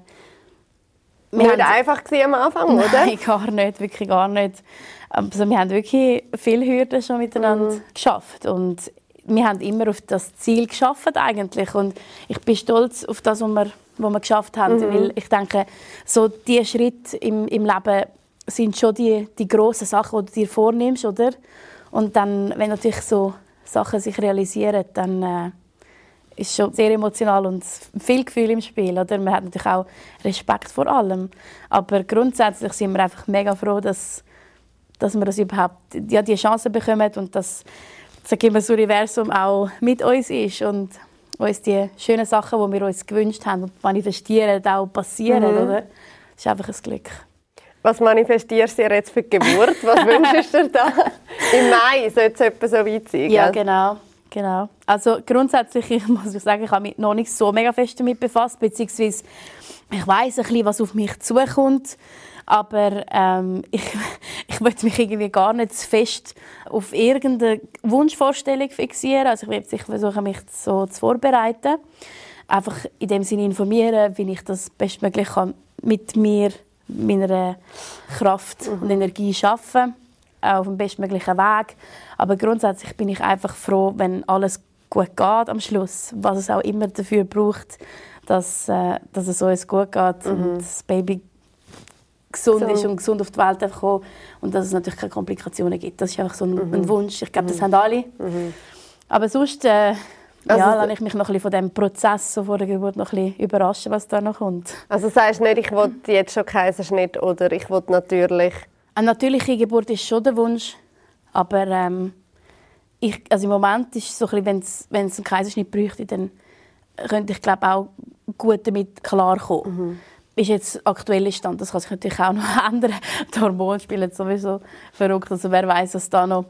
S2: wir nicht einfach am Anfang, oder?
S1: Nein, gar nicht, wirklich gar nicht. Also, wir haben wirklich viele Hürden schon miteinander mhm. geschafft. Und wir haben immer auf das Ziel geschafft eigentlich. Und ich bin stolz auf das, was wir, was wir geschafft haben. Mhm. Weil ich denke, so diese Schritte im, im Leben sind schon die, die grossen Sachen, die du dir vornimmst, oder? Und dann, wenn natürlich so Sachen sich realisieren, dann äh, ist es schon sehr emotional und viel Gefühl im Spiel, oder? Man hat natürlich auch Respekt vor allem. Aber grundsätzlich sind wir einfach mega froh, dass, dass wir das überhaupt, ja, die Chance bekommen und dass, sag ich das Universum auch mit uns ist und uns die schönen Sachen, die wir uns gewünscht haben und manifestieren, auch passieren, mhm. oder? Das ist einfach ein Glück.
S2: Was manifestierst du dir jetzt für die Geburt? Was wünschst du dir da? Im Mai sollte es etwa so weit sein.
S1: Ja, genau. genau. Also grundsätzlich ich muss ich sagen, ich habe mich noch nicht so mega fest damit befasst, beziehungsweise ich weiß ein bisschen, was auf mich zukommt. Aber ähm, ich, ich möchte mich irgendwie gar nicht zu fest auf irgendeine Wunschvorstellung fixieren. Also ich werde sich versuchen, mich so zu vorbereiten. Einfach in dem Sinne informieren, wie ich das bestmöglich mit mir meiner Kraft und Energie arbeiten, auf dem bestmöglichen Weg. Aber grundsätzlich bin ich einfach froh, wenn alles gut geht am Schluss, was es auch immer dafür braucht, dass, äh, dass es uns gut geht mhm. und das Baby gesund so. ist und gesund auf die Welt kommt und dass es natürlich keine Komplikationen gibt. Das ist einfach so ein, mhm. ein Wunsch. Ich glaube, das mhm. haben alle. Mhm. Aber sonst äh, also, ja, lasse ich mich noch ein bisschen von dem Prozess so vor der Geburt noch ein bisschen überraschen, was da noch kommt.
S2: Also sagst du nicht, ich will jetzt schon Kaiserschnitt oder ich will natürlich...
S1: Eine natürliche Geburt ist schon der Wunsch, aber ähm, ich, also im Moment ist es so ein bisschen, wenn es einen Kaiserschnitt bräuchte, dann könnte ich glaube auch gut damit klarkommen. Mhm. Ist jetzt aktueller Stand, das kann sich natürlich auch noch ändern. Die Hormone spielen sowieso verrückt, also wer weiß, was da noch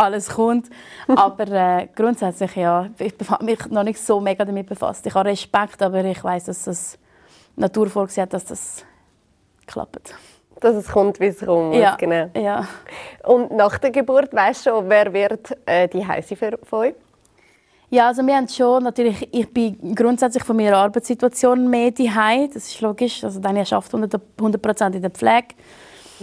S1: alles kommt. Aber äh, grundsätzlich ja, ich habe mich noch nicht so mega damit befasst. Ich habe Respekt, aber ich weiß, dass das Natur vorgesehen hat, dass das klappt.
S2: Dass es kommt, wie es kommt.
S1: Ja. Genau. ja.
S2: Und nach der Geburt, weißt du schon, wer wird äh, die Heise für euch?
S1: Ja, also wir haben schon natürlich, ich bin grundsätzlich von meiner Arbeitssituation mehr daheim, das ist logisch. Also Daniel arbeitet 100% in der Pflege.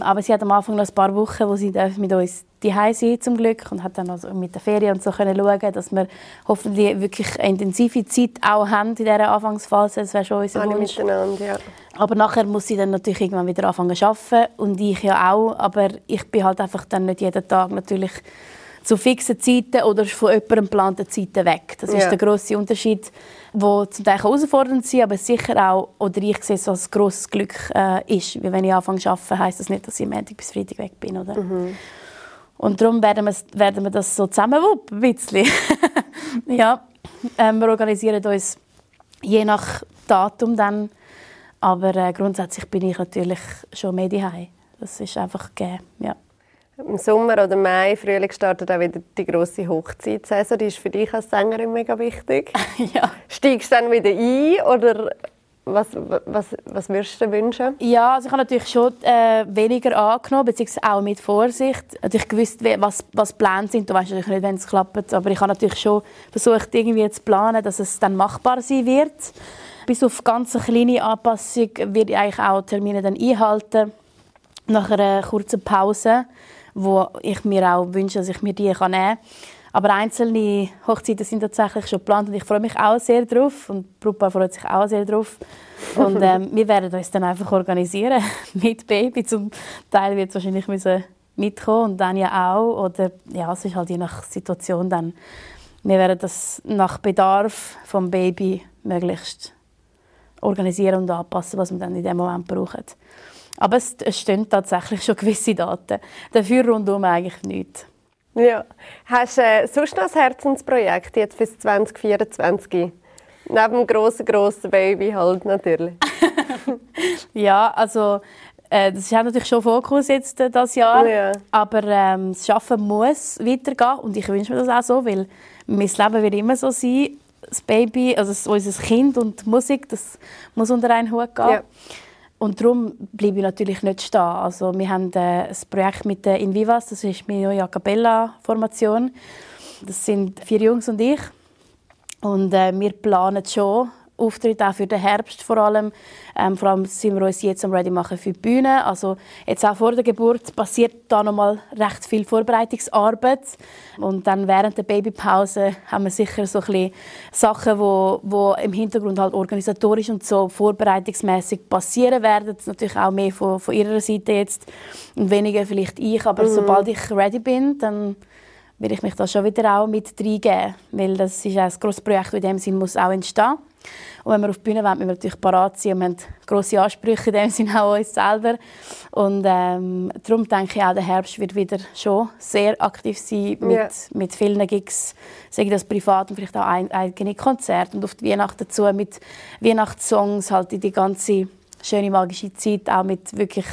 S1: Aber sie hat am Anfang noch ein paar Wochen, wo sie mit uns daheim sein zum Glück und hat dann also mit der Ferien und so können schauen, dass wir hoffentlich wirklich eine intensive Zeit auch haben in dieser Anfangsphase. Das wäre schon unser
S2: Alle Wunsch. Miteinander, ja.
S1: Aber nachher muss sie dann natürlich irgendwann wieder anfangen zu arbeiten und ich ja auch. Aber ich bin halt einfach dann nicht jeden Tag natürlich zu fixen Zeiten oder von jemandem geplanten Zeiten weg. Das ist ja. der grosse Unterschied, der zum Teil herausfordernd sein aber sicher auch, oder ich sehe es als grosses Glück äh, ist. Weil wenn ich anfange zu arbeiten, heisst das nicht, dass ich Montag bis Freitag weg bin. Oder? Mhm. Und darum werden wir, werden wir das so zusammenwuppen, ein bisschen. ja, ähm, wir organisieren uns je nach Datum dann. Aber äh, grundsätzlich bin ich natürlich schon mehr daheim. Das ist einfach gegeben, ja.
S2: Im Sommer oder Mai, Frühling startet auch wieder die grosse Hochzeitssaison. Die ist für dich als Sängerin mega wichtig.
S1: ja.
S2: Steigst du dann wieder ein oder was, was, was würdest du dir wünschen?
S1: Ja, also ich habe natürlich schon äh, weniger angenommen, beziehungsweise auch mit Vorsicht. Natürlich gewusst, was, was Pläne sind. Du weißt natürlich nicht, wenn es klappt. Aber ich habe natürlich schon versucht, irgendwie zu planen, dass es dann machbar sein wird. Bis auf ganz kleine Anpassung werde ich eigentlich auch Termine dann einhalten. Nach einer kurzen Pause wo ich mir auch wünsche, dass ich mir die nehmen kann. Aber einzelne Hochzeiten sind tatsächlich schon geplant und ich freue mich auch sehr drauf und Brupa freut sich auch sehr drauf. Und ähm, wir werden uns dann einfach organisieren mit Baby. Zum Teil wird es wahrscheinlich müssen mitkommen und dann ja auch. Oder ja, es ist halt je nach Situation dann. Wir werden das nach Bedarf vom Baby möglichst organisieren und anpassen, was wir dann in dem Moment brauchen. Aber es, es stehen tatsächlich schon gewisse Daten. Dafür rundum eigentlich nichts.
S2: Ja. Hast du äh, sonst noch ein Herzensprojekt jetzt fürs 2024? Neben dem grossen, grossen Baby halt natürlich.
S1: ja, also äh, das ist natürlich schon Fokus jetzt äh, das Jahr. Ja. Aber ähm, das Arbeiten muss weitergehen und ich wünsche mir das auch so, weil mein Leben wird immer so sein. Das Baby, also unser Kind und die Musik, das muss unter einen Hut gehen. Ja. Und darum bleibe ich natürlich nicht stehen. Also wir haben äh, ein Projekt mit der Invivas, das ist meine neue A Cappella-Formation. Das sind vier Jungs und ich. Und äh, wir planen schon Auftritt auch für den Herbst vor allem. Ähm, vor allem sind wir uns jetzt am Ready machen für die Bühne. Also jetzt auch vor der Geburt passiert da noch mal recht viel Vorbereitungsarbeit und dann während der Babypause haben wir sicher so ein bisschen Sachen, wo, wo im Hintergrund halt organisatorisch und so vorbereitungsmäßig passieren werden. Das ist natürlich auch mehr von, von ihrer Seite jetzt und weniger vielleicht ich. Aber mhm. sobald ich ready bin, dann will ich mich da schon wieder auch mit reingeben, weil das ist ein grosses Projekt, das in dem Sinn muss auch entstehen. Und wenn wir auf die Bühne wollen, müssen wir natürlich parat sein. Wir haben grosse Ansprüche in dem Sinne auch uns selber. Und ähm, darum denke ich auch, der Herbst wird wieder schon sehr aktiv sein mit, yeah. mit vielen Gigs, sei das privat und vielleicht auch ein, eigene Konzerte. Und auf die Weihnachten dazu mit Weihnachtssongs, halt in die ganze schöne magische Zeit, auch mit wirklich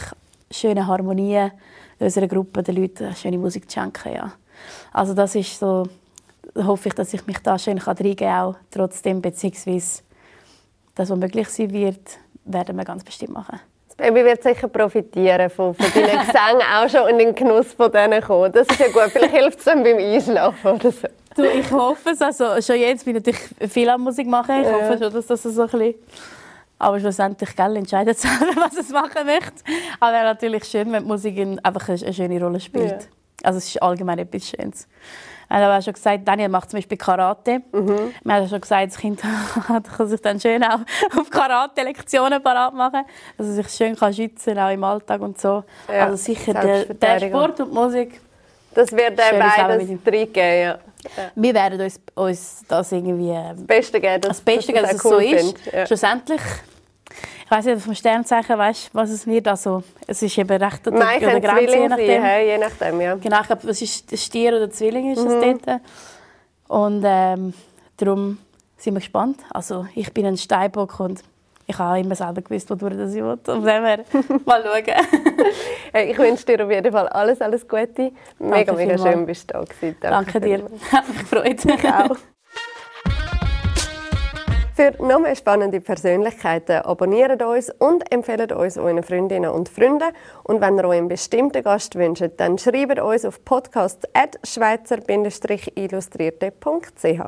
S1: schönen Harmonien unserer Gruppe den Leuten schöne Musik zu schenken. Ja. Also das ist so, hoffe ich, dass ich mich da schön reingeben kann, auch trotzdem, beziehungsweise das, was möglich sein wird, werden wir ganz bestimmt machen.
S2: Das Baby wird sicher profitieren von, von deinen Gesängen, auch schon in den Genuss von denen kommen. Das ist ja gut, vielleicht hilft es dann beim Einschlafen oder so.
S1: Du, ich hoffe es. Also, schon jetzt bin ich natürlich viel an Musik machen. Ich ja. hoffe schon, dass das so ein bisschen Aber schlussendlich gell, entscheidet selber, was es machen möchte. Aber es wäre natürlich schön, wenn die Musik einfach eine schöne Rolle spielt. Ja. Also es ist allgemein etwas Schönes. Wir haben schon gesagt, Daniel macht zum Beispiel Karate. Mhm. Wir haben schon gesagt, das Kind kann sich dann schön auch auf Karate-Lektionen parat machen, dass er sich schön kann schützen auch im Alltag und so. Ja, also sicher der, der, Sport und die Musik.
S2: Das wird dann beides reingeben, ja.
S1: Ja. Wir werden uns, uns das irgendwie...
S2: Das Beste geben,
S1: dass, das Beste geben, dass, dass es cool so ist. Ja. Schlussendlich ich weiß nicht, vom Sternzeichen weißt, was es wird. Also, es ist eben recht
S2: oder, Nein, oder Grenze, je nachdem. Sein, je nachdem ja.
S1: Genau, ich glaube, es ist Stier oder Zwilling ist mhm. dort. Und ähm, darum sind wir gespannt. Also, ich bin ein Steinbock und ich habe immer selber gewusst, wodurch das ich will. Und dem her, mal schauen.
S2: hey, ich wünsche dir auf jeden Fall alles, alles Gute. Mega, Danke mega schön, bist du da gewesen.
S1: Danke, Danke dir. Hat mich gefreut.
S2: Ich auch. Für noch mehr spannende Persönlichkeiten abonniert uns und empfehlt uns euren Freundinnen und Freunden. Und wenn ihr euch einen bestimmten Gast wünscht, dann schreibt uns auf podcast.schweizer-illustrierte.ch.